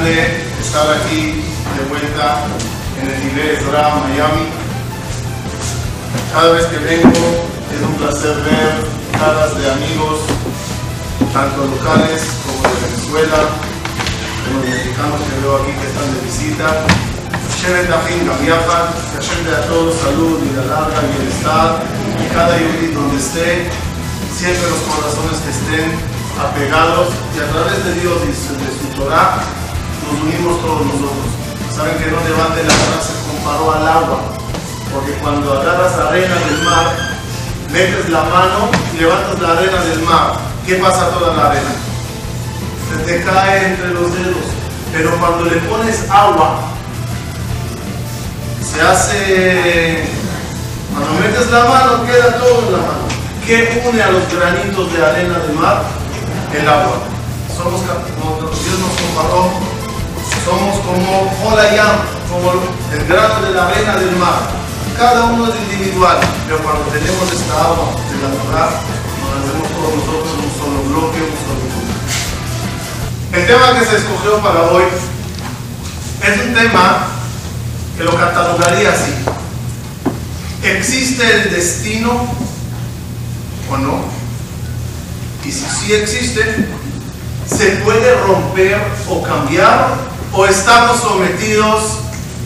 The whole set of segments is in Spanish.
grande estar aquí de vuelta en el nivel Torah Miami. Cada vez que vengo es un placer ver caras de amigos, tanto locales como de Venezuela, como los mexicanos que veo aquí que están de visita. Shevet Ajin Gamiajan, que dé a todos salud, vida larga, bienestar, y cada yudí donde esté, siempre los corazones que estén apegados, y a través de Dios y de su Torah, nos unimos todos nosotros. Saben que no levante la mano se comparó al agua, porque cuando agarras arena del mar, metes la mano y levantas la arena del mar. ¿Qué pasa toda la arena? Se te cae entre los dedos. Pero cuando le pones agua, se hace. Cuando metes la mano, queda todo en la mano. ¿Qué une a los granitos de arena del mar? El agua. Somos, Dios nos comparó, somos como Holayam, como el grano de la arena del mar. Cada uno es individual, pero cuando tenemos esta agua de la Torah, nos hacemos todos nosotros un solo bloque, un solo grupo. El tema que se escogió para hoy es un tema que lo catalogaría así. ¿Existe el destino o no? Y si sí existe, ¿se puede romper o cambiar? ¿O estamos sometidos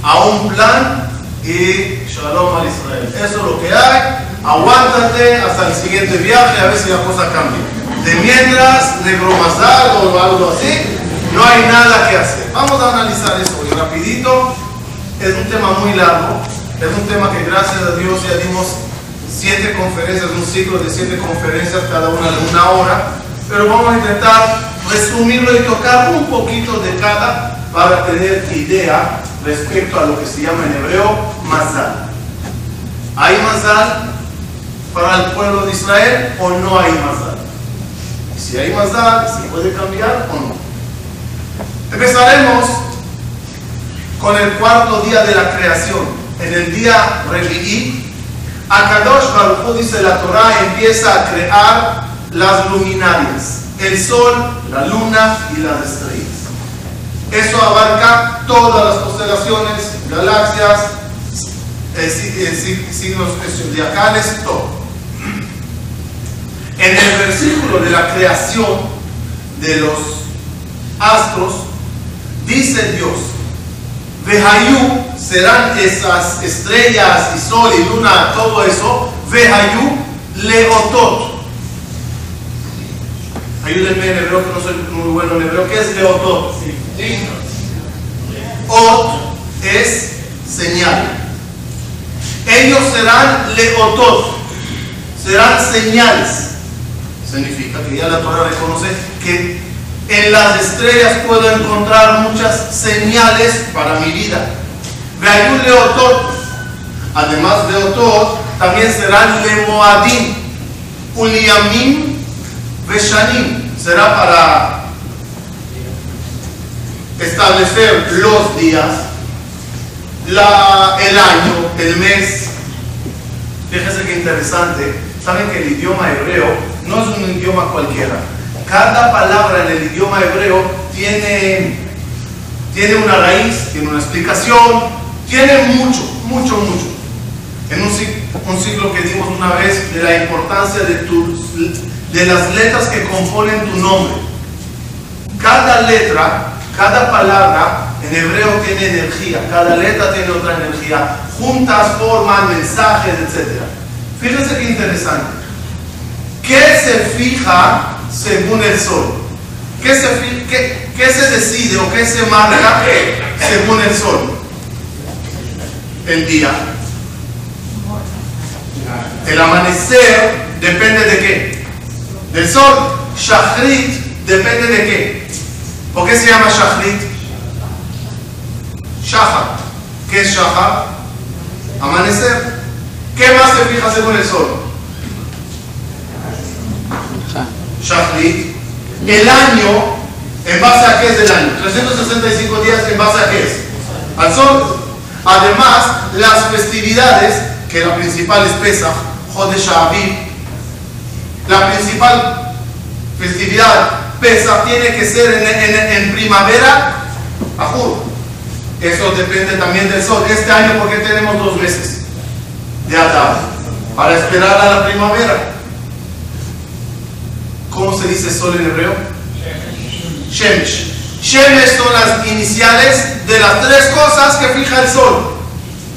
a un plan y shalom al Israel? Eso es lo que hay. Aguántate hasta el siguiente viaje a ver si la cosa cambia. De mientras, negro mazal o algo así, no hay nada que hacer. Vamos a analizar eso y rapidito. Es un tema muy largo. Es un tema que gracias a Dios ya dimos siete conferencias, un ciclo de siete conferencias, cada una de una hora. Pero vamos a intentar resumirlo y tocar un poquito de cada para tener idea respecto a lo que se llama en hebreo mazal. ¿Hay mazal para el pueblo de Israel o no hay mazal? Si hay mazal, ¿se puede cambiar o no? Empezaremos con el cuarto día de la creación. En el día Revi'i, Akadosh Baruch Hu, dice la Torah, empieza a crear las luminarias, el sol, la luna y las estrellas. Eso abarca todas las constelaciones, galaxias, eh, signos zodiacales, todo. En el versículo de la creación de los astros, dice Dios, Vehayú serán esas estrellas y sol y luna, todo eso, Vehayú leotot. Ayúdenme en hebreo, que no soy muy bueno en hebreo. ¿Qué es leotot? Ot es señal. Ellos serán leotot, serán señales. Significa que ya la Torah reconoce que en las estrellas puedo encontrar muchas señales para mi vida. Veayú leotot. Además de otot, también serán lemoadim, uliamim, veshanim. Será para establecer los días, la, el año, el mes. Fíjense qué interesante. Saben que el idioma hebreo no es un idioma cualquiera. Cada palabra en el idioma hebreo tiene, tiene una raíz, tiene una explicación, tiene mucho, mucho, mucho. En un, un ciclo que dimos una vez de la importancia de, de las letras que componen tu nombre. Cada letra, cada palabra en hebreo tiene energía, cada letra tiene otra energía. Juntas forman mensajes, etc. Fíjense qué interesante. ¿Qué se fija según el sol? ¿Qué se, decide o qué se marca según el sol? El día. El amanecer depende de qué? Del sol. Shachrit depende de qué? ¿Por qué se llama Shachrit? Shachar. ¿Qué es Shachar? Amanecer. ¿Qué más se fija según el sol? Shachrit. El año, ¿en base a qué es el año? 365 días, ¿en base a qué es? Al sol. Además, las festividades, que la principal es Pesach, Jodesh Aviv, la principal festividad, Pesa tiene que ser en, primavera, ajur. Eso depende también del sol. Este año, porque tenemos dos meses de Adán? Para esperar a la primavera. ¿Cómo se dice sol en hebreo? Shemesh. Shemesh son las iniciales de las tres cosas que fija el sol.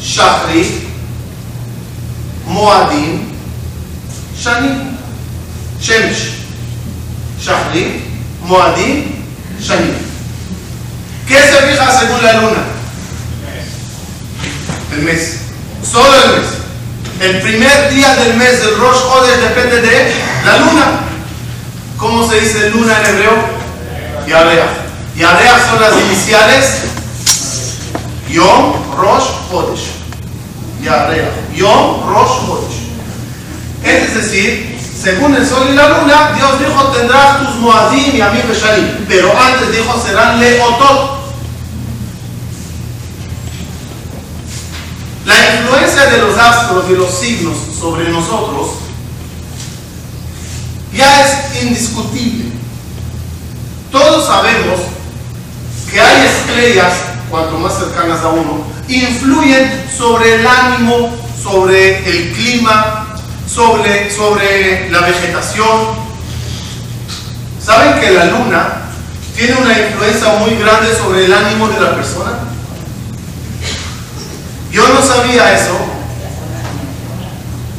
Shachri, Moadim, Shani. Shemesh. Shachri, Moadim, Shani. ¿Qué se fija según la luna? El mes. Solo el mes. El primer día del mes del Rosh Chodesh depende de la luna. ¿Cómo se dice luna en hebreo? Yarea. Yarea son las iniciales Yom Rosh Chodesh. Yarea. Yom Rosh Chodesh. Es decir, según el sol y la luna, Dios dijo tendrás tus Moadim y Amim Shalim. Pero antes dijo serán Leotot. La influencia de los astros y los signos sobre nosotros ya es indiscutible. Todos sabemos que hay estrellas, cuanto más cercanas a uno, influyen sobre el ánimo, sobre el clima, sobre, sobre la vegetación. ¿Saben que la luna tiene una influencia muy grande sobre el ánimo de la persona? Yo no sabía eso,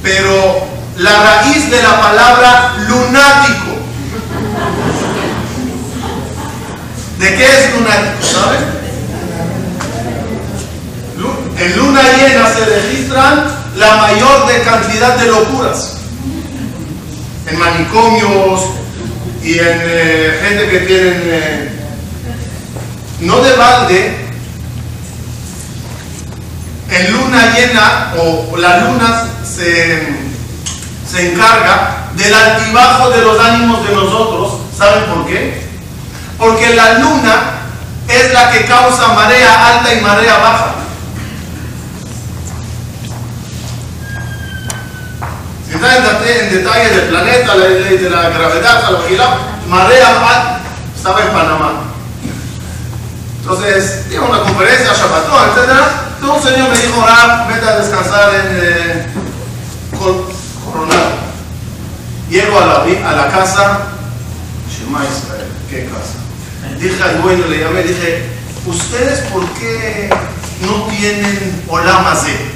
pero la raíz de la palabra lunático. ¿De qué es lunático? ¿Saben? En luna llena se registran la mayor de cantidad de locuras. En manicomios y en eh, gente que tienen... Eh, no de balde, en luna llena o la luna se se encarga del altibajo de los ánimos de nosotros. ¿Saben por qué? Porque la luna es la que causa marea alta y marea baja. Están en detalle del planeta, la ley de la gravedad, la marea alta, estaba en Panamá. Entonces, dio una conferencia, Shabbatón, etc. Entonces un señor me dijo, vete a descansar en... Eh, Llego a la, a la casa, Shema Israel, ¿qué casa? Dije al dueño, le llamé, dije, ¿ustedes por qué no tienen Olamazé?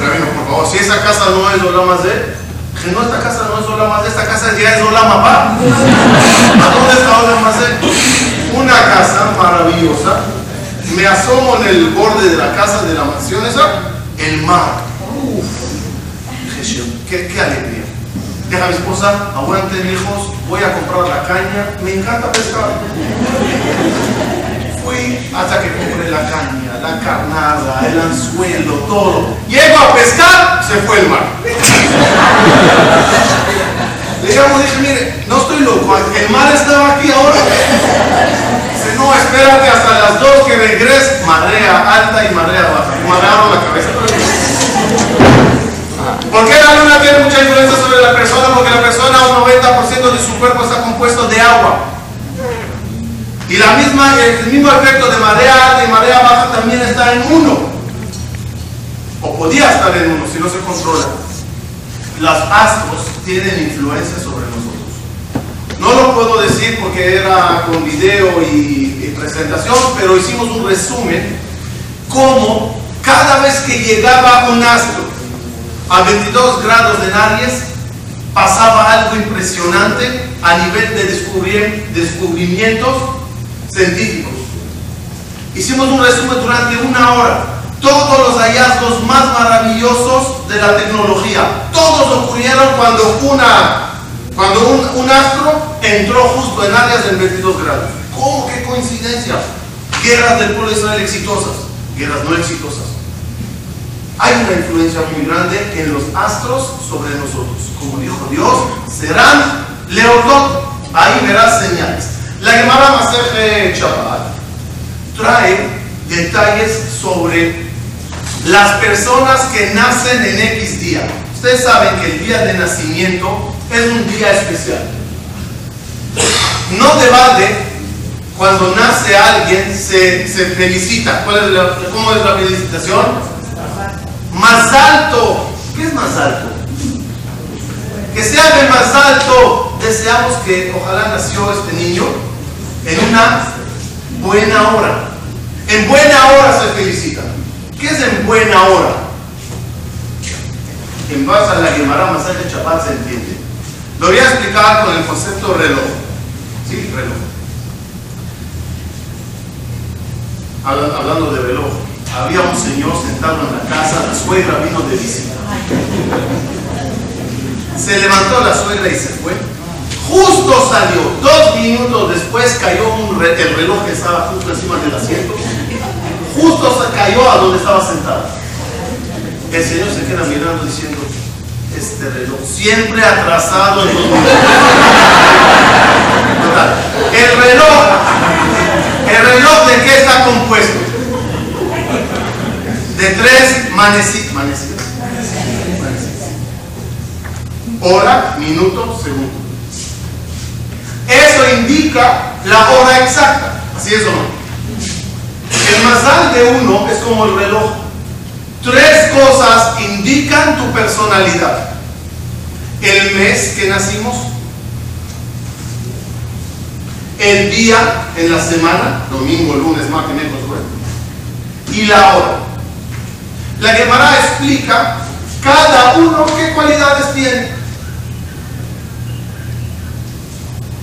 Rabino, por favor, si esa casa no es Olamazé, dije, no, esta casa no es Olamazé, esta casa ya es Olamapá. ¿A dónde está Olamazé? Una casa maravillosa. Me asomo en el borde de la casa de la mansión esa, el mar. Uf. Qué, alegría deja a mi esposa, aguanten hijos, voy a comprar la caña, me encanta pescar. Fui hasta que compré la caña, la carnada, el anzuelo, todo. Llego a pescar, se fue el mar. Le llamo, dije, mire, no estoy loco, el mar estaba aquí ahora. Dice, no, espérate hasta las dos que regreses, marea alta y marea baja. Agarro la cabeza. ¿Por qué la luna tiene mucha influencia sobre la persona? Porque la persona, un 90% de su cuerpo está compuesto de agua. Y la misma, el mismo efecto de marea alta y marea baja también está en uno. O podía estar en uno si no se controla. Los astros tienen influencia sobre nosotros. No lo puedo decir porque era con video y, y presentación, pero hicimos un resumen cómo cada vez que llegaba un astro a 22 grados de Naries pasaba algo impresionante a nivel de descubrir, descubrimientos científicos. Hicimos un resumen durante una hora. Todos los hallazgos más maravillosos de la tecnología, todos ocurrieron cuando, una, cuando un, astro entró justo en áreas de 22 grados. ¿Cómo? ¿Qué coincidencia? Guerras del pueblo de Israel exitosas, guerras no exitosas hay una influencia muy grande en los astros sobre nosotros. Como dijo Dios, serán leotot. Ahí verás señales. La Gemara Maseje Chabat trae detalles sobre las personas que nacen en X día. Ustedes saben que el día de nacimiento es un día especial. No de balde, cuando nace alguien se, se felicita. ¿Cuál es ¿Cómo es la felicitación? Más alto. ¿Qué es más alto? Que sea el más alto. Deseamos que ojalá nació este niño en una buena hora. En buena hora se felicita. ¿Qué es en buena hora? En base a la Gemara Masaje Chapat se entiende. Lo voy a explicar con el concepto reloj. ¿Sí? Reloj. Hablando de reloj, había un señor sentado en la casa, la suegra vino de visita. Se levantó la suegra y se fue. Justo salió, dos minutos después cayó un el reloj que estaba justo encima del asiento. Justo se cayó a donde estaba sentado. El señor se queda mirando diciendo, este reloj siempre atrasado en dos minutos. El reloj, el reloj de qué está compuesto? De tres manecitas. manecitas. Hora, minuto, segundo. Eso indica la hora exacta. ¿Así es o no? El masal de uno es como el reloj. Tres cosas indican tu personalidad. El mes que nacimos, el día en la semana, domingo, lunes, martes, miércoles, jueves, y la hora. La Gemara explica cada uno qué cualidades tiene.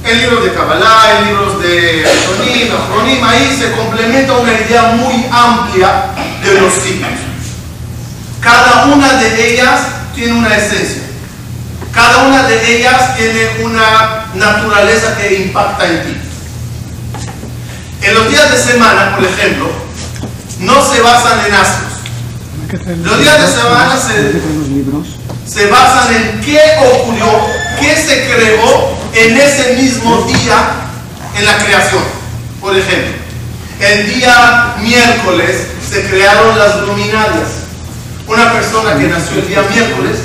En libros de Kabbalah, en libros de Sonim, Afronim, ahí se complementa una idea muy amplia de los tipos. Cada una de ellas tiene una esencia. Cada una de ellas tiene una naturaleza que impacta en ti. En los días de semana, por ejemplo, no se basan en astros. Los días de semana se, se basan en qué ocurrió, qué se creó en ese mismo día en la creación. Por ejemplo, el día miércoles se crearon las luminarias. Una persona que nació el día miércoles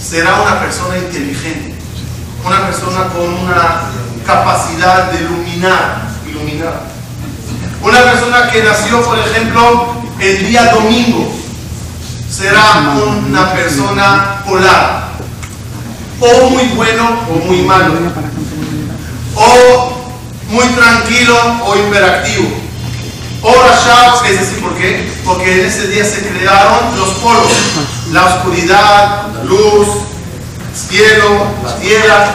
será una persona inteligente, una persona con una capacidad de iluminar, iluminar. Una persona que nació, por ejemplo, el día domingo será una persona polar, o muy bueno o muy malo, o muy tranquilo o hiperactivo, o Rashab, es decir, ¿por qué? Porque en ese día se crearon los polos, la oscuridad, la luz, el cielo, la tierra,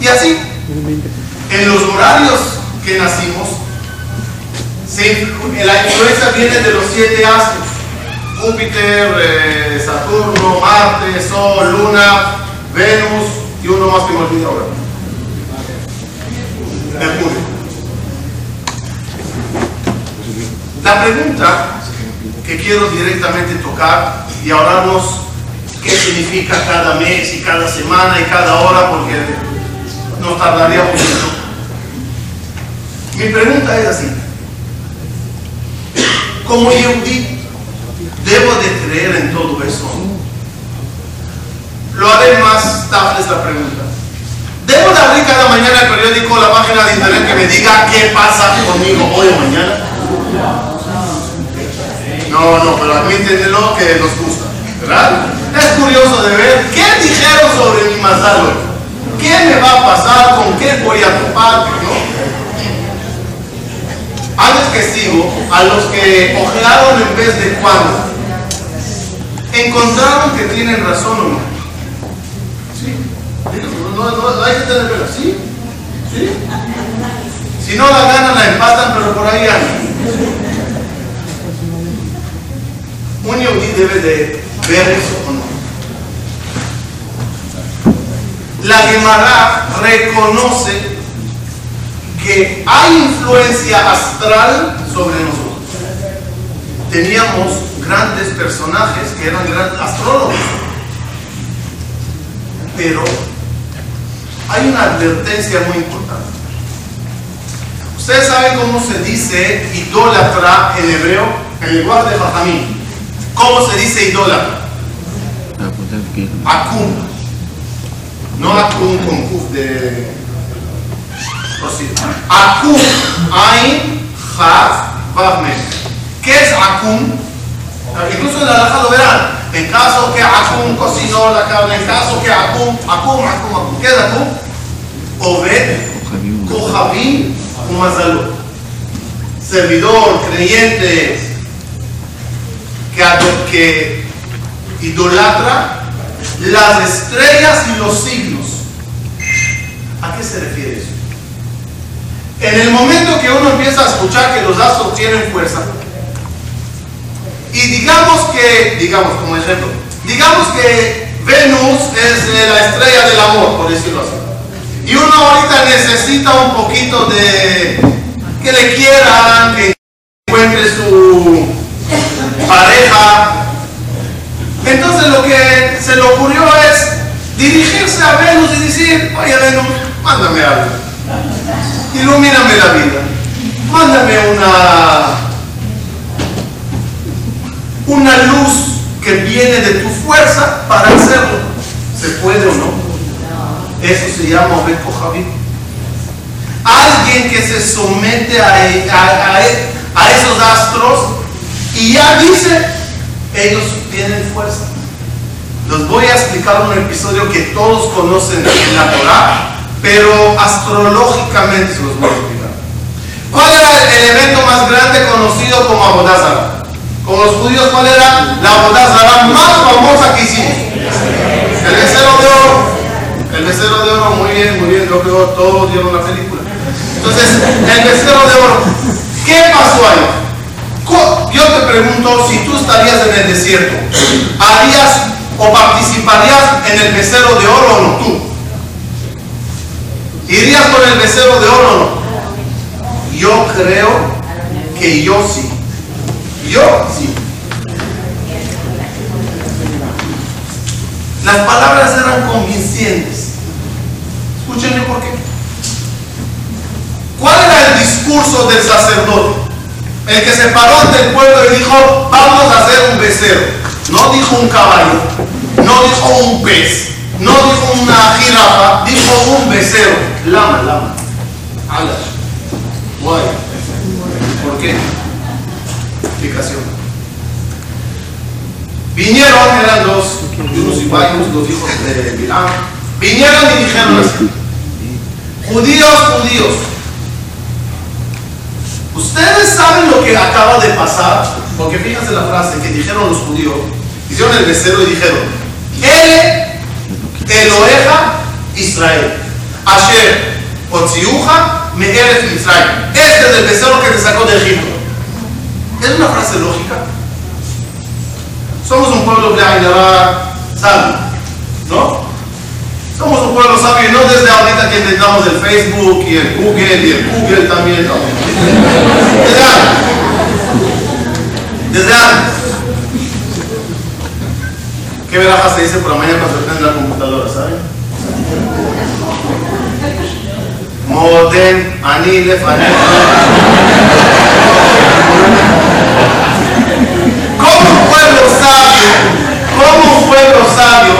y así. En los horarios que nacimos, la influencia viene de los siete astros. Júpiter, eh, Saturno, Marte, Sol, Luna, Venus y uno más que me olvidé ahora. Mercurio. La pregunta que quiero directamente tocar y hablarnos qué significa cada mes y cada semana y cada hora porque nos tardaría mucho. Mi pregunta es así. Como Yehudi, ¿debo de creer en todo eso? Lo haré más tarde esta pregunta. ¿Debo de abrir cada mañana el periódico, la página de internet que me diga qué pasa conmigo hoy o mañana? No, no, pero admítenlo que nos gusta, ¿verdad? Es curioso de ver qué dijeron sobre mi mazal hoy. ¿Qué me va a pasar? ¿Con qué voy a topar? ¿no? Que sigo, a los que ojearon en vez de cuando, encontraron que tienen razón o no. No, no, hay que tener. ¿Sí? Si no la ganan, la empatan, pero por ahí andan. Un yudí debe de ver eso o no. La Gemara reconoce que hay influencia astral sobre nosotros. Teníamos grandes personajes que eran grandes astrólogos. Pero hay una advertencia muy importante. Ustedes saben cómo se dice idólatra en hebreo, en lenguaje de Fajamín. ¿Cómo se dice idólatra? Akum. No Akum con Kuf de Akum, Ain, Haf, Vav, ¿Qué es Akum? Incluso en la alaja lo verán. En caso que Akum cocinó la carne, en caso que Akum, Akum, Akum, Akum. ¿Qué es Akum? Obed, Kohabim, Umazalú. Servidor, creyente, que, que idolatra las estrellas y los signos. ¿A qué se refiere eso? En el momento que uno empieza a escuchar que los astros tienen fuerza, y digamos que, digamos como ejemplo, digamos que Venus es la estrella del amor, por decirlo así. Y uno ahorita necesita un poquito de que le quieran, que encuentre su pareja. Entonces lo que se le ocurrió es dirigirse a Venus y decir, oye Venus, mándame algo. Ilumíname la vida. Mándame una una luz que viene de tu fuerza para hacerlo. ¿Se puede o no? Eso se llama Obed Javi. Alguien que se somete a, a, esos astros y ya dice, ellos tienen fuerza. Les voy a explicar un episodio que todos conocen en la Torah, pero astrológicamente se los voy a explicar. ¿Cuál era el evento más grande conocido como Abodazara? Con los judíos, ¿cuál era la boda más famosa que hicimos? El becerro de oro. El becerro de oro, muy bien, muy bien. Yo creo que todos dieron la película. Entonces, el becerro de oro. ¿Qué pasó ahí? Yo te pregunto, si tú estarías en el desierto, ¿harías o participarías en el becerro de oro o no tú? ¿Irías con el becerro de oro o no? Yo creo que yo sí. Yo sí. Las palabras eran convincentes. Escúchenme por qué. ¿Cuál era el discurso del sacerdote? El que se paró ante el pueblo y dijo, vamos a hacer un becerro. No dijo un caballo, no dijo un pez, no dijo una jirafa, dijo un becerro. Lama, lama. Ala. Guay. ¿Por qué? Vinieron, eran los unos y los hijos de Bilán. Vinieron y dijeron así: Judíos, judíos, ustedes saben lo que acaba de pasar, porque fíjense la frase que dijeron los judíos, hicieron el becerro y dijeron: Él, Eloeja, Israel, Asher, Otziuja, Mejerez, Israel. Este es el becerro que te sacó de Egipto. Es una frase lógica. Somos un pueblo sabio, ¿no? Somos un pueblo sabio y no desde ahorita que intentamos el Facebook y el Google y el Google también. No. Desde antes. Desde antes. ¿Qué veraja se dice por la mañana cuando se prende la computadora, ¿saben? Modem, anile, como pueblo sabio, como un pueblo sabio,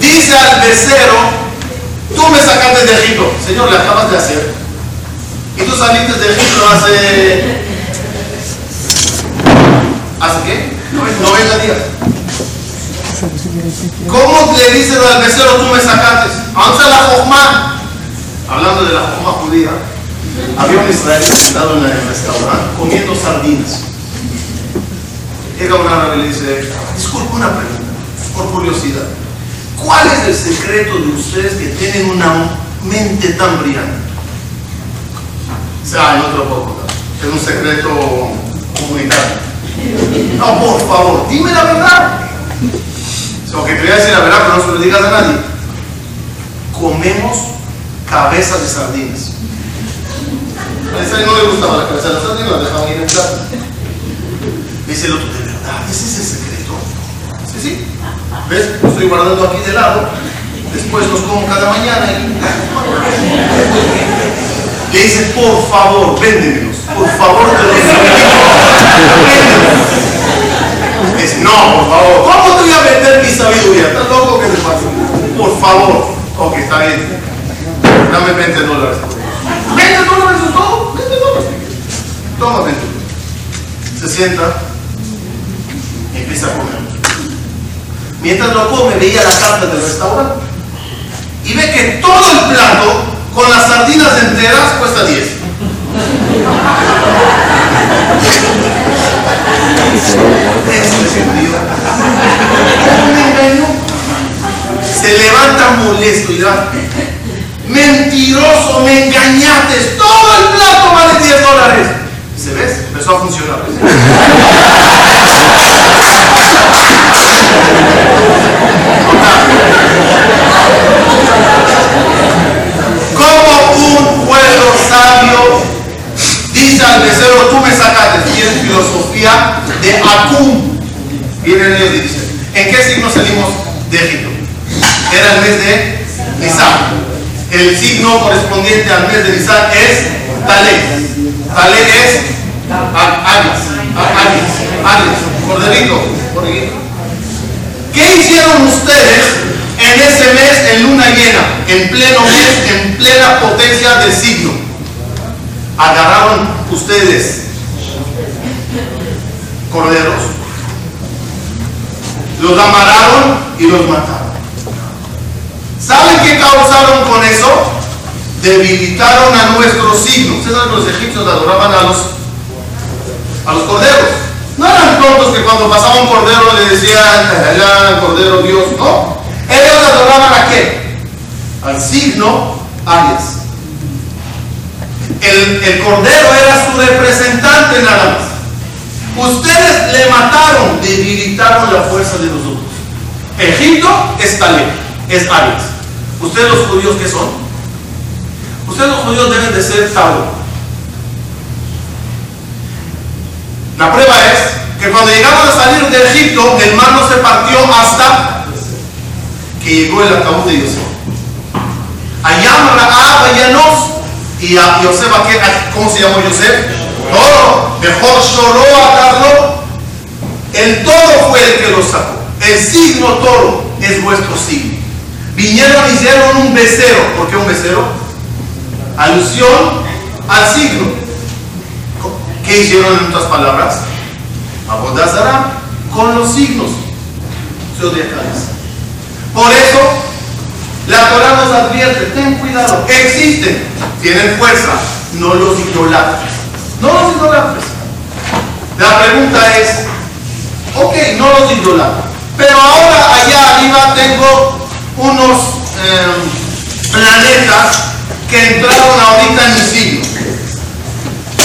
dice al becero, tú me sacaste de Egipto, Señor, le acabas de hacer. Y tú saliste de Egipto hace, ¿hace qué? 90 días. ¿Cómo le dice al becero, tú me sacaste? Aunque la Jojma, hablando de la Jojma judía, había un israelí sentado en el restaurante comiendo sardinas. Llega un árabe y le dice, disculpe una pregunta, por curiosidad. ¿Cuál es el secreto de ustedes que tienen una mente tan brillante? Dice, ah, no te lo puedo. Es un secreto comunitario. No, por favor, dime la verdad. O que te voy a decir la verdad, pero no se lo digas a nadie. Comemos cabezas de sardinas. A ese no le gustaba la cabeza de la sardina, la dejaban ir en plato. Dice el otro, ¿de verdad? ¿Ese es el secreto? Sí, sí. ¿Ves? Lo estoy guardando aquí de lado. Después los como cada mañana. Y... Le dice, por favor, véndemelos. Por favor, te los metes? No, por favor. ¿Cómo te voy a meter mi sabiduría? ¿Estás loco que te pasa? Por favor. Ok, está bien. Dame 20 dólares. ¿20 dólares es todo? 20 dólares. Toma 20 Se sienta empieza a comer. Mientras lo come, veía la carta del restaurante y ve que todo el plato con las sardinas enteras cuesta 10. Se levanta molesto y va, mentiroso, me engañaste, todo el plato vale 10 dólares. Se ves, empezó a funcionar. Como un pueblo sabio dice al mesero, tú me sacaste, tienes filosofía de Akum. Vienen ellos y dicen, ¿en qué signo salimos de Egipto? Era el mes de Nisan. El signo correspondiente al mes de Nisan es Talek. Talek es Águilas. Águilas. Corderito. Corderito. ¿Qué hicieron ustedes en ese mes en luna llena, en pleno mes, en plena potencia del signo? Agarraron ustedes corderos, los amarraron y los mataron. ¿Saben qué causaron con eso? Debilitaron a nuestro signo. Ustedes saben los egipcios adoraban a los, a los corderos. No eran tontos que cuando pasaba un cordero le decían, allá, cordero Dios. No. Ellos adoraban a qué? Al signo Aries. El, el cordero era su representante nada más. Ustedes le mataron, debilitaron la fuerza de los otros. Egipto es Taleb, es Aries. ¿Ustedes los judíos qué son? Ustedes los judíos deben de ser Tauro. La prueba es que cuando llegaron a salir de Egipto, el mar no se partió hasta que llegó el ataúd de Yosef. Allá Raab Llanos y a Yosef, ¿cómo se llamó Yosef? Toro. Mejor lloró a Carlos. El toro fue el que lo sacó. El signo toro es vuestro signo. Vinieron y hicieron un becero. ¿Por qué un becero? Alusión al signo. ¿Qué hicieron en otras palabras? Abodazara con los signos zodiacales. Por eso, la Torah nos advierte, ten cuidado, existen, tienen fuerza, no los idolatres. No los idolatres. La pregunta es, ok, no los idolatres, pero ahora allá arriba tengo unos em, planetas que entraron ahorita en mi signo.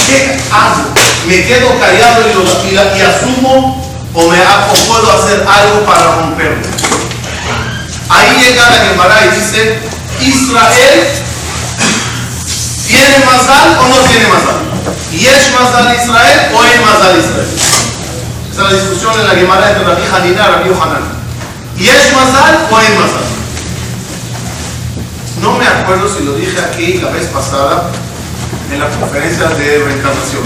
¿Qué hago? ¿Me quedo callado y, y, asumo o, me, puedo hacer algo para romperlo? Ahí llega la Gemara y dice, Israel ¿tiene mazal o no tiene mazal? ¿Yesh mazal Israel o hay mazal Israel? Esa es la discusión en la Gemara entre Rabbi Hanina y Rabbi Yohanan. ¿Yesh mazal o hay mazal? Acuerdo si lo dije aquí la vez pasada, en la conferencia de reencarnación.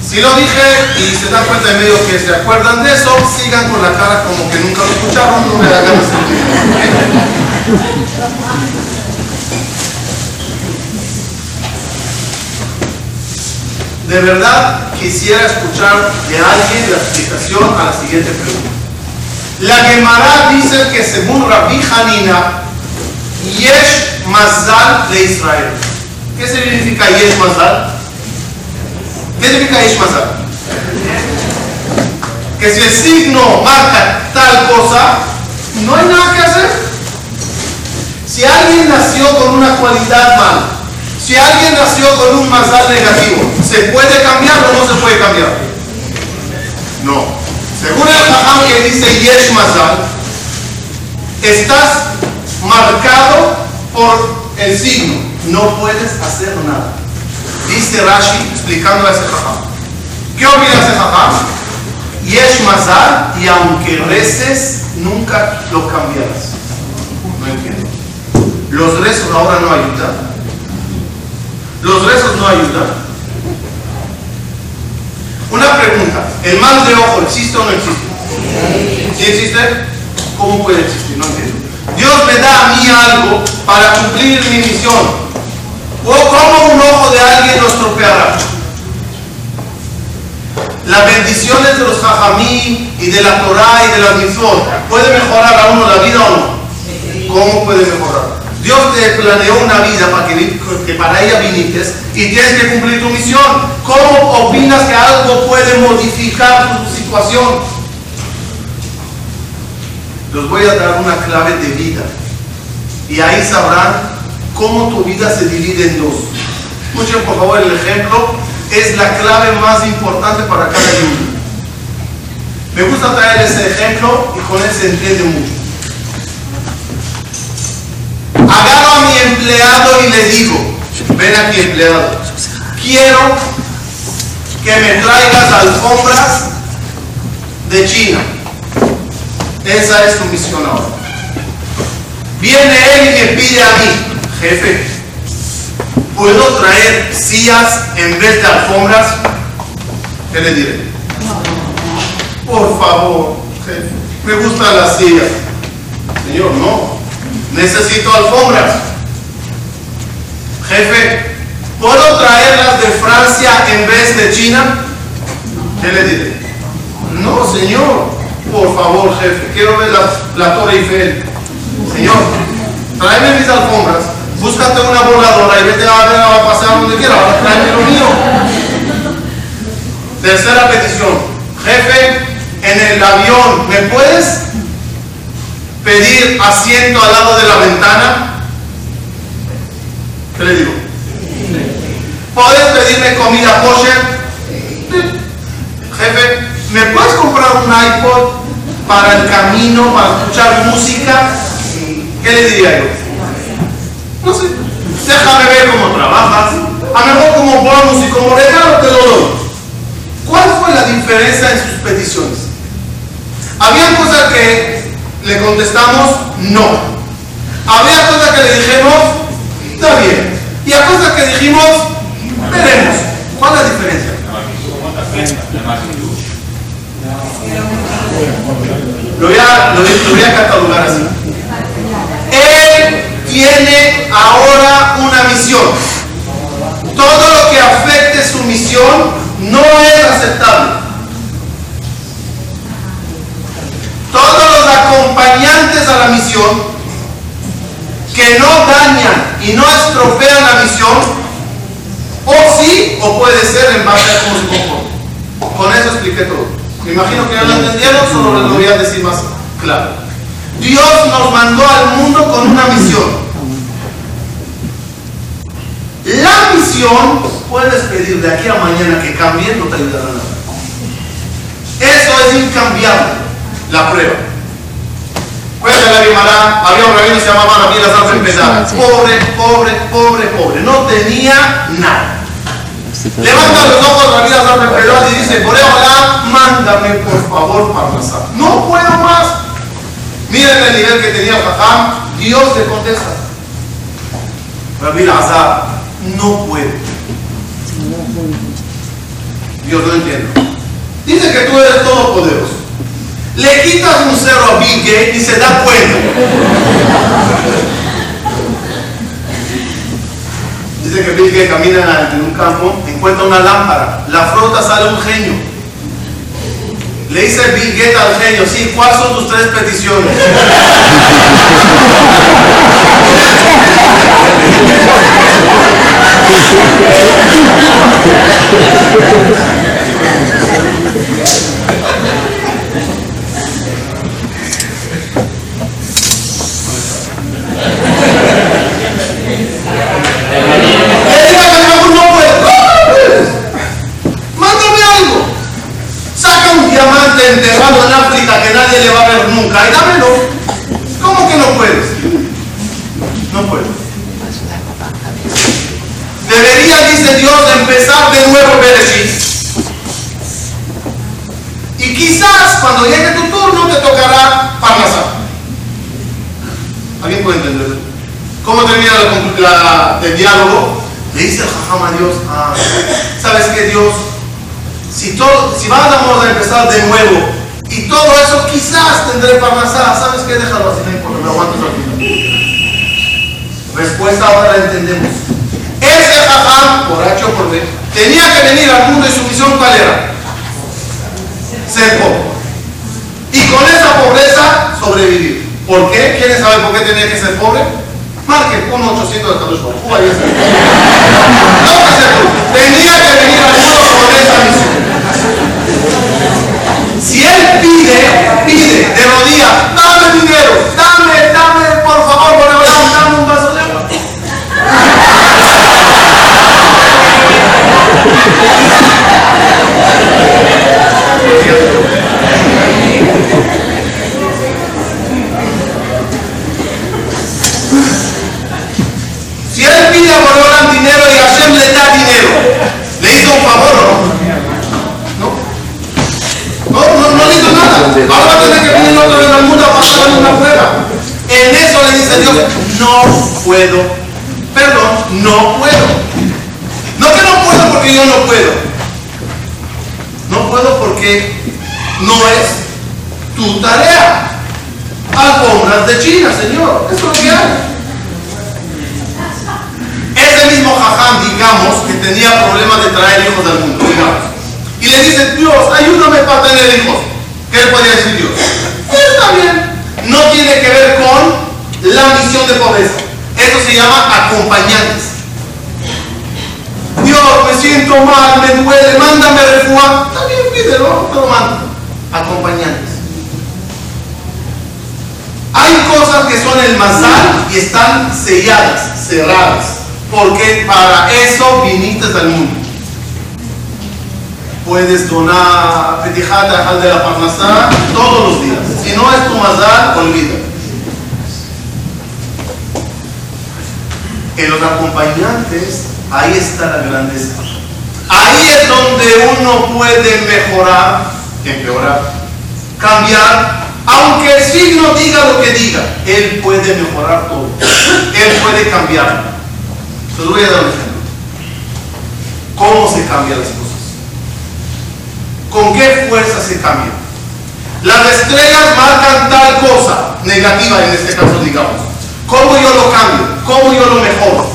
Si lo dije y se dan cuenta de medio que se acuerdan de eso, sigan con la cara como que nunca lo escucharon, no me da ganas de De verdad quisiera escuchar de alguien la explicación a la siguiente pregunta. La Gemara dice que según Rabbi Hanina, Yesh Mazal de Israel. ¿Qué significa Yesh Mazal? ¿Qué significa Yesh Mazal? Que si el signo marca tal cosa, no hay nada que hacer. Si alguien nació con una cualidad mala, si alguien nació con un mazal negativo, ¿se puede cambiar o no se puede cambiar? No. Según el Jajam que dice Yesh Mazal, estás marcado por el signo no puedes hacer nada. Dice Rashi explicando a ese jajam. ¿Qué opina ese jajam? Yesh mazal y aunque reces, nunca lo cambiarás. No entiendo. Los rezos ahora no ayudan. Los rezos no ayudan. Una pregunta, ¿el mal de ojo existe o no existe? ¿Sí existe? ¿Cómo puede existir? No entiendo. Dios me da a mí algo para cumplir mi misión. ¿O cómo un ojo de alguien nos tropeará? Las bendiciones de los jajamí y de la Torah y de la mitzvot, ¿puede mejorar a uno la vida o no? ¿Cómo puede mejorar? Dios te planeó una vida para que, que para ella viniste y tienes que cumplir tu misión. ¿Cómo opinas que algo puede modificar tu situación? Les voy a dar una clave de vida y ahí sabrán cómo tu vida se divide en dos. Escuchen por favor el ejemplo, es la clave más importante para cada uno. Me gusta traer ese ejemplo y con él se entiende mucho. Agarro a mi empleado y le digo, ven aquí empleado, quiero que me traigas alfombras de China. Esa es tu misión ahora. Viene él y me pide a mí, jefe, ¿puedo traer sillas en vez de alfombras? ¿Qué le diré? Por favor, jefe, me gustan las sillas. Señor, no, necesito alfombras. Jefe, ¿puedo traerlas de Francia en vez de China? ¿Qué le diré? No, señor. Por favor, jefe, quiero ver la, Torre Eiffel. Señor, tráeme mis alfombras, búscate una voladora y vete a, a pasear donde quiera. Ahora tráeme lo mío. Tercera petición. Jefe, en el avión, ¿me puedes pedir asiento al lado de la ventana? ¿Qué le digo? ¿Puedes pedirme comida kosher? Jefe, ¿me puedes comprar un iPod para el camino, para escuchar música? ¿Qué le diría yo? No sé. Déjame ver cómo trabajas. A lo mejor como bonus y como regalo te lo doy. ¿Cuál fue la diferencia en sus peticiones? Había cosas que le contestamos no. Había cosas que le dijimos, está bien. Y a cosas que dijimos, veremos. ¿Cuál es la diferencia? Lo voy a, lo, lo voy a catalogar así. Él tiene ahora una misión. Todo lo que afecte su misión no es aceptable. Todos los acompañantes a la misión que no dañan y no estropean la misión, o sí, o puede ser en base a cómo se. Con eso expliqué todo. Me imagino que ya lo entendieron, solo les lo voy a decir más claro. Dios nos mandó al mundo con una misión. La misión, puedes pedir de aquí a mañana que cambie, no te ayudará nada. Eso es incambiable, la prueba. Cuéntale a mi mamá, había un rabino que se llamaba Rabí Lazar. Pobre, pobre, pobre, pobre. No tenía nada. Levanta los ojos Lazar Empezar y dice, Boreola, mándame por favor para Lazar. No puedo más. Miren el nivel que tenía Jajam. Dios le contesta. Rabí Lazar, no puedo. Dios no entiende. Dice que tú eres todopoderoso. Le quitas un cerro a Bill Gates y se da cuenta. Dice que Bill Gates camina en un campo, encuentra una lámpara, la frota, sale un genio. Le dice Bill Gates al genio, sí, ¿cuáles son tus tres peticiones? Le digo que mejor no puedes. ¿Cómo puedes? Mándame algo. Saca un diamante enterrado en África que nadie va a ver nunca y dámelo. ¿Cómo que no puedes? No puedo. Debería, dice Dios, empezar de nuevo Bereshit. Y quizás cuando llegue tu turno te tocará Parnasá. ¿Alguien puede entender? ¿Cómo termina el diálogo? Le dice el jajam a Dios, ah, ¿sabes qué Dios? si, todo, si vamos a empezar de nuevo y todo eso quizás tendré parnasá, ¿sabes qué? Déjalo así, no importa, me aguanto tranquilo. Respuesta ahora la entendemos. Ese jajam, por H o por B, tenía que venir al mundo y su misión cuál era? Ser pobre. Y con esa pobreza sobrevivir. ¿Por qué? ¿Quieren saber por qué tenía que ser pobre? Marque 1 800 de Kadosh Baruj está. No ser pobre. Tenía que venir al mundo con esa misión. Si él pide, pide de rodillas, dame dinero, dame, En eso le dice Dios, no puedo. Perdón, no puedo. No que no puedo porque yo no puedo. No puedo porque no es tu tarea. Alfombras de China, Señor. Es lo que hay. Ese mismo jajam, digamos, que tenía problemas de traer hijos al mundo, digamos. Y le dice, Dios, ayúdame para tener hijos. ¿Qué le podría decir Dios? Está bien. No tiene que ver con la misión de Eso se llama acompañantes. Dios, me siento mal, me duele, mándame refugiar. Bien, pídelo, te lo mando. Acompañantes. Hay cosas que son el mazal y están selladas, cerradas. Porque para eso viniste al mundo. Puedes donar petijata de la parnasá todos los días. Si no es tu mazal, olvida. En los acompañantes, ahí está la grandeza. Ahí es donde uno puede mejorar, empeorar, cambiar, aunque el signo diga lo que diga, él puede mejorar todo. Él puede cambiar. Les voy a dar un ejemplo. ¿Cómo se cambian las cosas? ¿Con qué fuerza se cambian? Las estrellas marcan tal cosa, negativa en este caso, digamos. ¿Cómo yo lo cambio? ¿Cómo yo lo mejoro?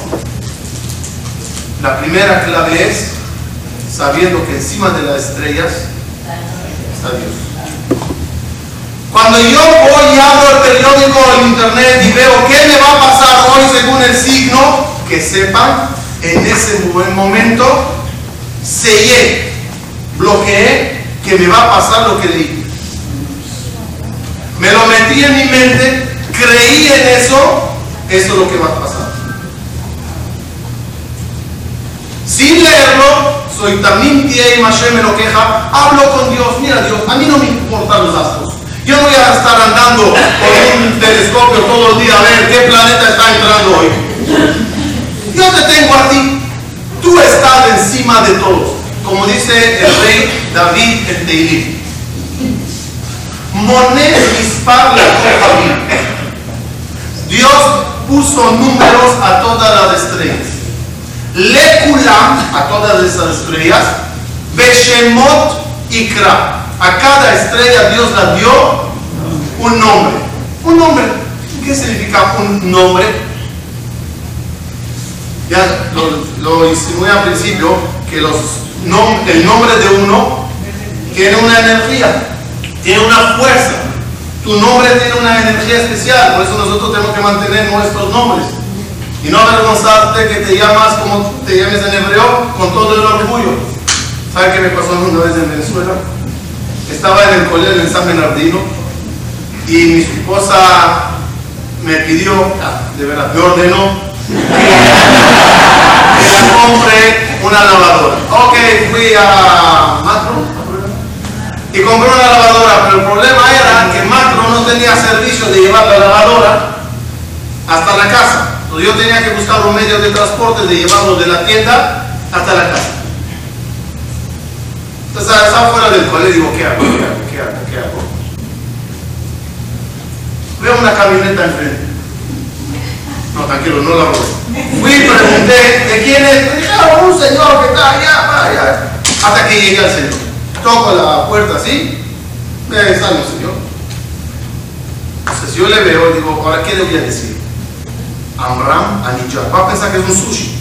La primera clave es sabiendo que encima de las estrellas está Dios. Cuando yo voy y abro el periódico el internet y veo qué me va a pasar hoy según el signo, que sepan, en ese buen momento sellé, bloqueé que me va a pasar lo que leí. Me lo metí en mi mente, creí en eso, eso es lo que va a pasar. Sin leerlo, soy también y Mashe me lo queja, hablo con Dios, mira Dios, a mí no me importan los astros. Yo no voy a estar andando con un telescopio todo el día a ver qué planeta está entrando hoy. Yo te tengo a ti. Tú estás encima de todos. Como dice el rey David en Teilim. Monet dispar la Dios puso números a todas las estrellas. Lekulam a todas esas estrellas. Beshemot Ikra. A cada estrella Dios la dio un nombre. Un nombre. ¿Qué significa un nombre? Ya lo, lo insinué al principio que los el nombre de uno tiene una energía, tiene una fuerza. Tu nombre tiene una energía especial, por eso nosotros tenemos que mantener nuestros nombres. Y no avergonzarte que te llamas como te llames en hebreo con todo el orgullo. ¿Sabe qué me pasó una vez en Venezuela? Estaba en el colegio en San Bernardino y mi esposa me pidió, de verdad, me ordenó que le compre una lavadora. Ok, fui a Macro y compré una lavadora, pero el problema era que Macro no tenía servicio de llevar la lavadora hasta la casa. Entonces yo tenía que buscar un medio de transporte de llevarlo de la tienda hasta la casa. Entonces estaba fuera del colegio digo, ¿qué hago? ¿Qué hago? ¿Qué hago? ¿Qué hago? Veo una camioneta enfrente. No, tranquilo, no la robé. Fui y pregunté, ¿de quién es? Dijeron, un señor que está allá, allá. hasta que llegue al Señor. Toco la puerta así, me sale el Señor. Entonces yo le veo y digo, ahora qué le voy a decir? Amram Anijat. Va a pensar que es un sushi.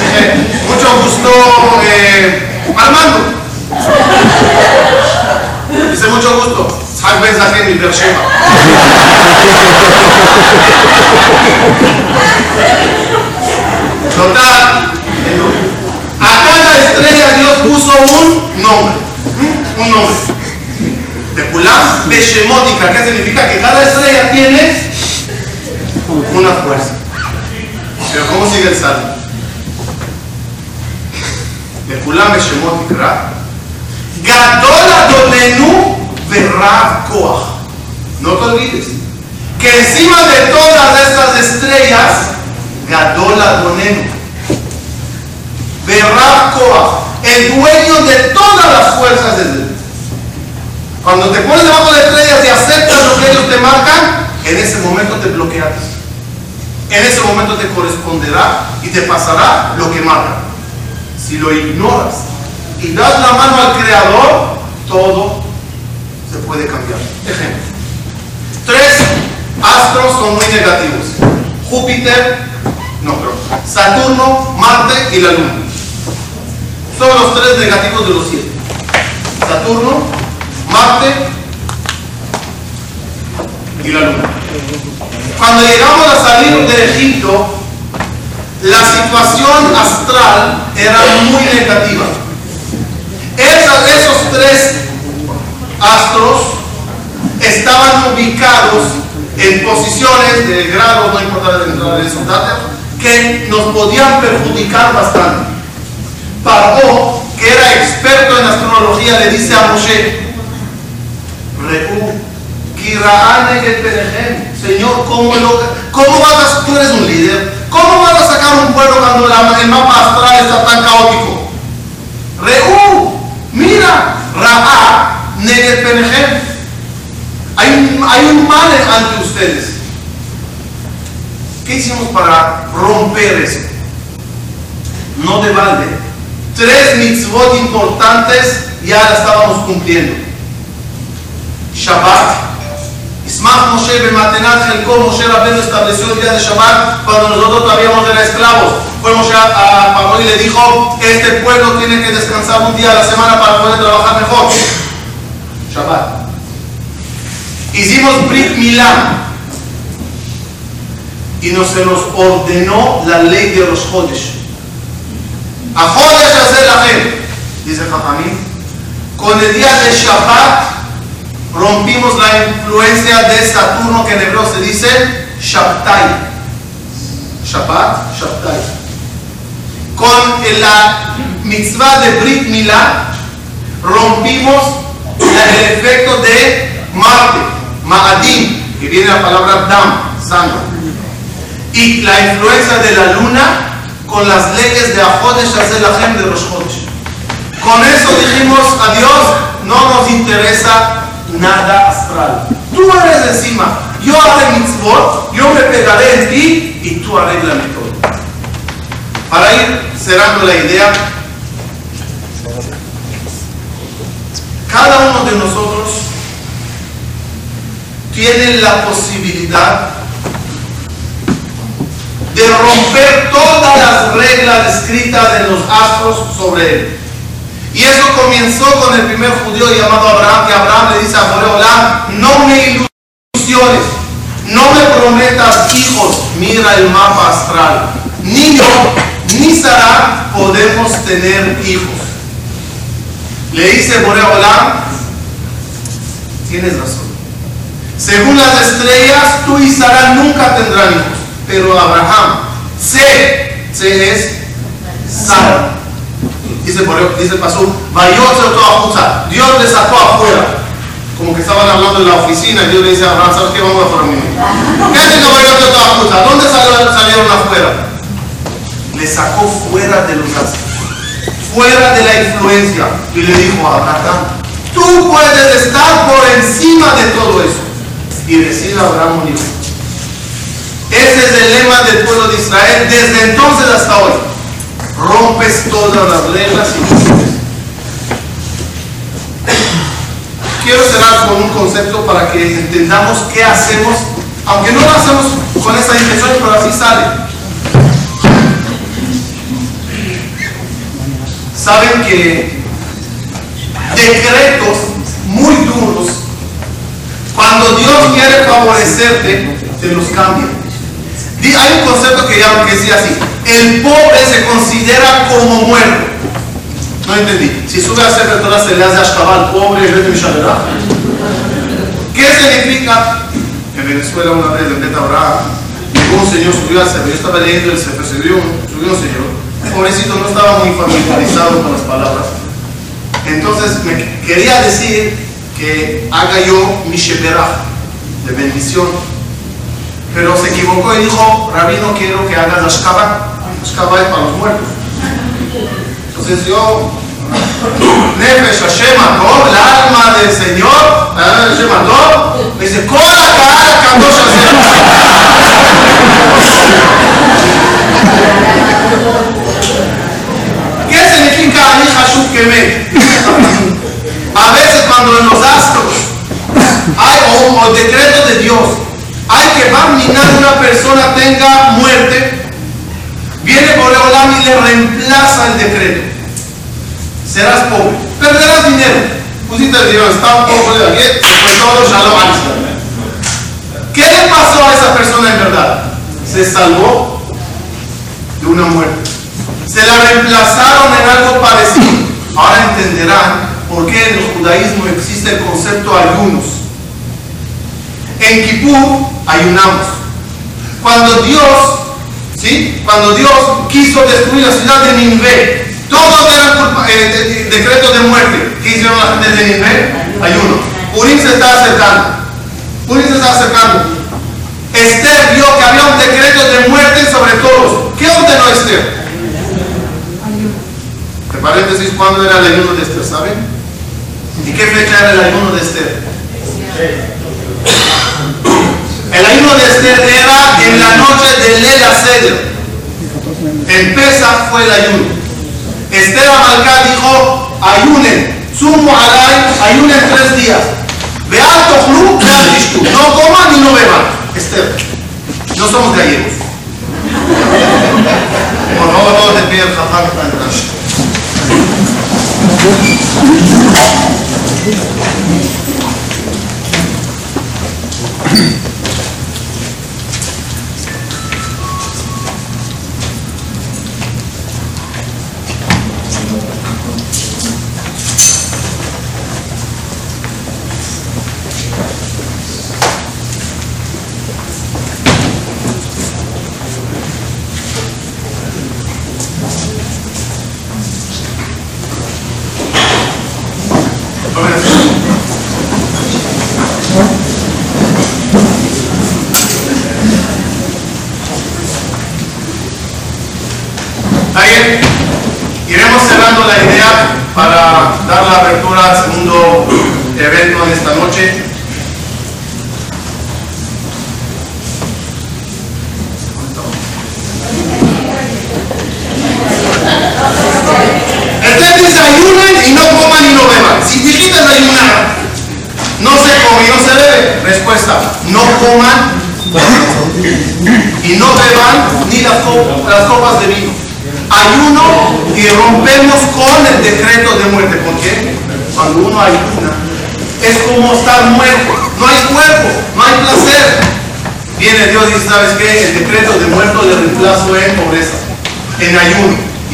Dije, mucho gusto, eh, Armando. Dice, mucho gusto. Sag Ben Zaken mi Beersheba. Total, a cada estrella Dios puso un nombre. Un nombre. De Kulam Beshemótica, ¿qué significa? Que cada estrella tiene una fuerza. Pero ¿cómo sigue el salmo? De Kulam Beshemótica, Gadol Adonenu Koach. No te olvides que encima de todas estas estrellas, Gadol Adonenu, Verrav Koach, el dueño de todas las fuerzas de Dios. Cuando te pones debajo de estrellas y aceptas lo que ellos te marcan, en ese momento te bloqueas. En ese momento te corresponderá y te pasará lo que marca. Si lo ignoras y das la mano al Creador, todo se puede cambiar. Ejemplo. Tres astros son muy negativos. Júpiter, no, pero Saturno, Marte y la Luna. Son los tres negativos de los siete. Saturno, Marte y la Luna. Cuando llegamos a salir de Egipto, la situación astral era muy negativa. Esos, esos tres astros estaban ubicados en posiciones de grados, no importa el resultado, que nos podían perjudicar bastante. Paró, que era experto en astrología, le dice a Moshe, Señor, ¿cómo, lo, ¿cómo vas a, tú eres un líder, ¿cómo vas a sacar un pueblo cuando la, el mapa astral está tan caótico? Reú, mira, Ra'a, Penejem. Hay, hay un mal ante ustedes. ¿Qué hicimos para romper eso? No de balde. Tres mitzvot importantes ya la estábamos cumpliendo. Shabbat. Ismach Moshe Bematenat Jelko Moshe Rabbeinu estableció el día de Shabbat cuando nosotros todavía éramos esclavos. Fue Moshe a, Paró y le dijo, este pueblo tiene que descansar un día a la semana para poder trabajar mejor. Shabbat. Hicimos Brit Milá y nos se nos ordenó la ley de los Jodesh. A Jodesh fe, dice Jajamín. Con el día de Shabbat rompimos la influencia de Saturno que en hebreo se dice Shabtai. Shabbat, Shabtai. Con la mitzvah de Brit Milá rompimos el efecto de Marte, Ma'adim, que viene la palabra Dam, sangre. Y la influencia de la luna con las leyes de Ajodesh gente de los Jodesh. Con eso dijimos a Dios, no nos interesa nada astral. Tú eres encima, yo haré mitzvot, yo me pegaré en ti y tú arréglame todo. Para ir cerrando la idea, cada uno de nosotros tiene la posibilidad de romper todas las reglas escritas en los astros sobre él. Y eso comenzó con el primer judío llamado Abraham, que Abraham le dice a Boreolá, no me ilusiones, no me prometas hijos, mira el mapa astral. Ni yo, ni Sara podemos tener hijos. Le dice Boreolá, tienes razón. Según las estrellas, tú y Sara nunca tendrán hijos. Pero Abraham, sé, sé es Sara. Dice, dice el pasú, Dios le sacó afuera. Como que estaban hablando en la oficina y Dios le dice a Abraham, ¿sabes qué? Vamos afuera, mi hijo. ¿Qué es que ¿Dónde salieron, afuera? Le sacó fuera de los fuera de la influencia. Y le dijo a Abraham, tú puedes estar por encima de todo eso. Y decir a Abraham un hijo. Ese es el lema del pueblo de Israel desde entonces hasta hoy. rompes todas las reglas y Quiero cerrar con un concepto para que entendamos qué hacemos, aunque no lo hacemos con esa intención, pero así sale. Saben que decretos muy duros, cuando Dios quiere favorecerte, te los cambia. Hay un concepto que, ya, que decía así, el pobre se considera como muerto. No entendí. Si sube a Sefer Torah se le hace Ashkabal pobre vez de ¿Qué significa? En Venezuela una vez en Beta llegó un señor, subió al Sefer, yo estaba leyendo el Sefer, subió, subió un señor, pobrecito no estaba muy familiarizado con las palabras. Entonces me quería decir que haga yo mi sheberah, de bendición. Pero se equivocó y dijo, Rabí, no quiero que hagas Ashkabal. Ashkabal es para los muertos. Entonces yo, Nefesh Hashem Ator, el alma del Señor, el alma del Hashem Ator, me dice, Kola Kaala Kadosh ¿Qué significa Ani Hashub Kemet? A veces cuando en los astros hay o, o decreto de Dios, hay que barminar una persona tenga muerte, viene Boreolam y le reemplaza el decreto serás pobre, perderás dinero. Pusiste el dinero, está un poco de aquí, pues todo shalom ¿Qué le pasó a esa persona en verdad? Se salvó de una muerte. Se la reemplazaron en algo parecido. Ahora entenderán por qué en el judaísmo existe el concepto ayunos. En Kippur ayunamos. Cuando Dios, ¿sí? Cuando Dios quiso destruir la ciudad de Ninvé, todos eran eh, decretos de muerte. ¿Qué hicieron la gente de Nínive? Ayuno. Urim se está acercando. Urim se está acercando. Esther vio que había un decreto de muerte sobre todos. ¿Qué ordenó Esther? De paréntesis, ¿cuándo era el ayuno de Esther? ¿Saben? ¿Y qué fecha era el ayuno de Esther? El ayuno de Esther era en la noche de Lela Seder. Pesa fue el ayuno. Esther Amalcá dijo, ayunen, sumo alay, ayunen tres días. Vean tohlu, vean. No coman y no beban. Esther, no somos gallegos. Por favor, no te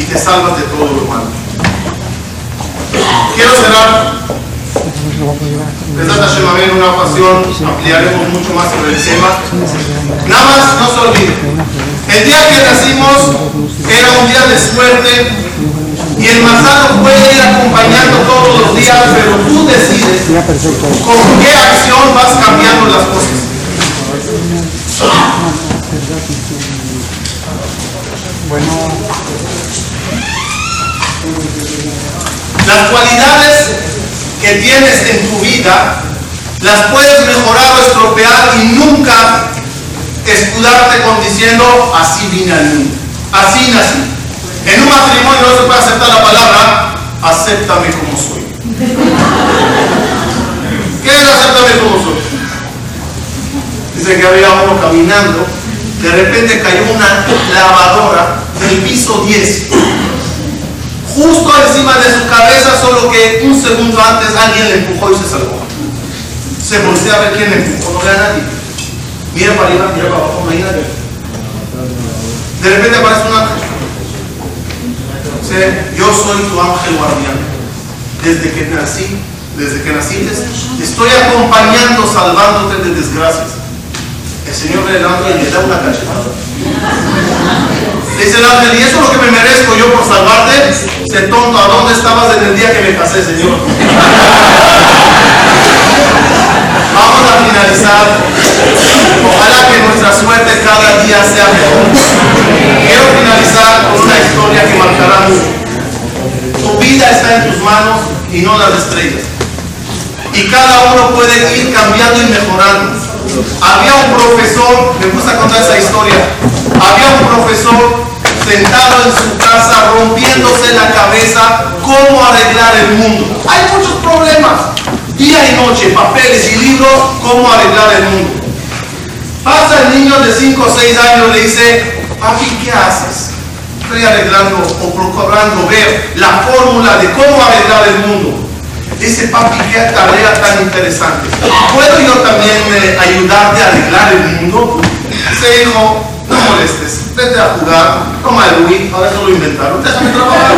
pide el jafán ampliaremos mucho más sobre el tema. Nada más no se olviden, el día que nacimos era un día de suerte y el manzano puede ir acompañando todos los días, pero tú decides con qué acción vas cambiando las cosas. Las cualidades que tienes en tu vida las puedes mejorar o estropear y nunca escudarte con diciendo así vine al mundo, así nací. En un matrimonio no se puede aceptar la palabra, acéptame como soy. ¿Qué es acéptame como soy? Dice que había uno caminando, de repente cayó una lavadora del piso 10, justo encima de su cabeza, solo que un segundo antes alguien le empujó y se salvó. Se voltea a ver quién le empujó, no ve a nadie. Mira para arriba, mira para abajo, nadie. De repente aparece un ángel. Dice, yo soy tu ángel guardián. Desde que nací, desde que naciste, te estoy acompañando, salvándote de desgracias. El Señor el ángel y le da una cachetada. Dice el ángel, ¿y eso es lo que me merezco yo por salvarte? Dice, tonto, ¿a dónde estabas desde el día que me casé, Señor? Vamos a finalizar. Ojalá que nuestra suerte cada día sea mejor. Quiero finalizar con una historia que marcará mucho. Tu vida está en tus manos y no las estrellas. Y cada uno puede ir cambiando y mejorando. Había un profesor, me gusta contar esa historia. Había un profesor sentado en su casa rompiéndose la cabeza cómo arreglar el mundo. Hay muchos problemas día y noche, papeles y libros, cómo arreglar el mundo. Pasa el niño de 5 o 6 años le dice, papi, ¿qué haces? Estoy arreglando o procurando ver la fórmula de cómo arreglar el mundo. Dice, papi, qué tarea tan interesante. ¿Puedo yo también eh, ayudarte a arreglar el mundo? Dice, hijo, molestes, vete a jugar, toma el Wii, ahora eso lo inventaron, déjame trabajar.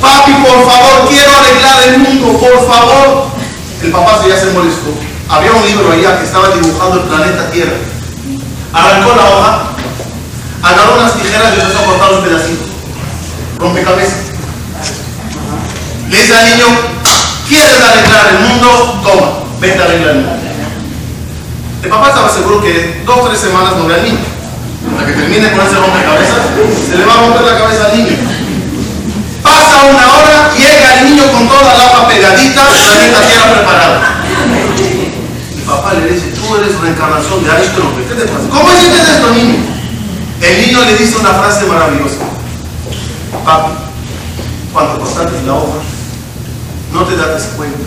Papi, por favor, quiero arreglar el mundo, por favor. El papá ya se molestó. Había un libro allá que estaba dibujando el planeta Tierra. Arrancó la hoja, agarró unas tijeras y empezó a cortar los pedacitos. Rompecabezas. Le dice al niño, ¿quieres arreglar el mundo? Toma, vete a arreglar el mundo. El papá estaba seguro que dos o tres semanas no ve al niño. Hasta que termine con ese rompecabezas, se le va a romper la cabeza al niño. Pasa una hora, llega el niño con toda la hoja pegadita, la tierra preparada. El papá le dice, tú eres reencarnación de Einstein, ¿qué te pasa? ¿Cómo entiendes esto, niño? El niño le dice una frase maravillosa. Papi, cuando cortaste la hoja, no te das cuenta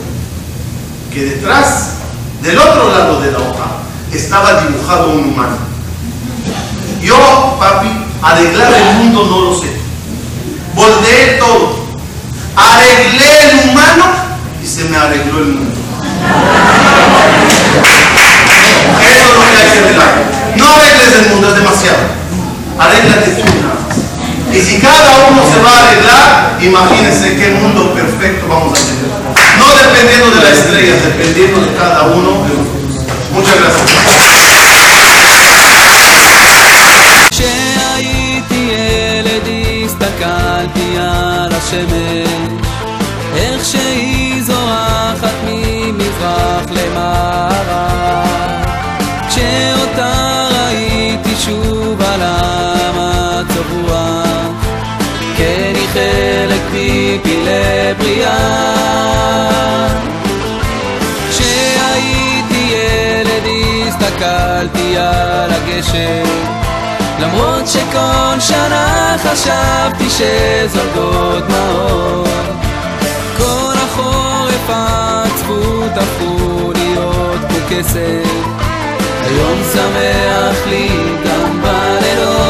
que detrás, del otro lado de la hoja, estaba dibujado un humano. Yo, papi, arreglar el mundo no lo sé volteé todo, arreglé el humano y se me arregló el mundo. Eso es lo que hay que arreglar. No arregles el mundo, es demasiado. Arréglate tú nada más. Y si cada uno se va a arreglar, imagínense qué mundo perfecto vamos a tener. No dependiendo de las estrellas, dependiendo de cada uno de nosotros. Muchas gracias. הסתכלתי על הגשם למרות שכל שנה חשבתי שזולגות דמעות כל החורף העצבות הפכו להיות כמו כסף היום שמח לי גם בלילות.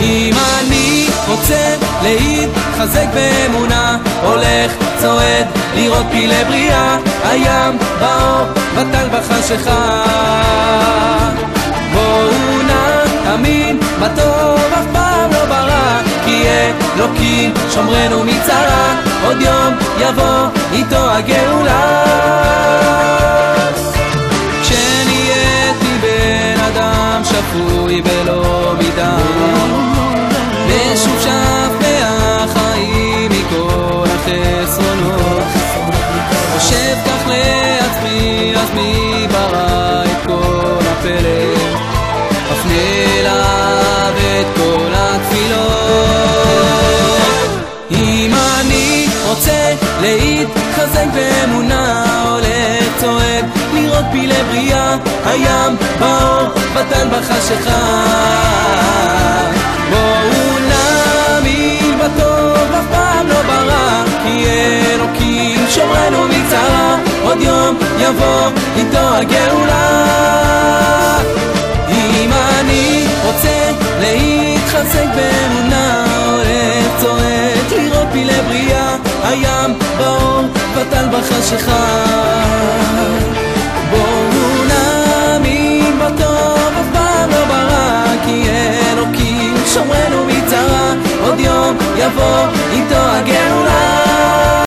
אם אני רוצה להתחזק באמונה הולך, צועד, לראות פילי בריאה הים באור, בטל בחשיכה. בואו נאמין בטוב אף פעם לא ברע כי אלוקים שומרנו מצרה עוד יום יבוא איתו הגאולה. כשנהייתי בן אדם שפוי ולא פלא, אפנה אליו את כל התפילות. אם אני רוצה להתחזק באמונה, הולך צועק, לראות פילי בריאה, הים, באור, בטל בחשיכה. בואו נאמין בטוב, אף פעם לא ברע, כי אלוקים שומרנו מצרה. יבוא איתו הגאולה. אם אני רוצה להתחזק באמונה אוהב צועק לראות בי לבריאה. הים באור פתל בחשיכה. בואו נאמין בטוב אף פעם לא ברע כי אלוקים שומרנו מצרה. עוד יום יבוא איתו הגאולה.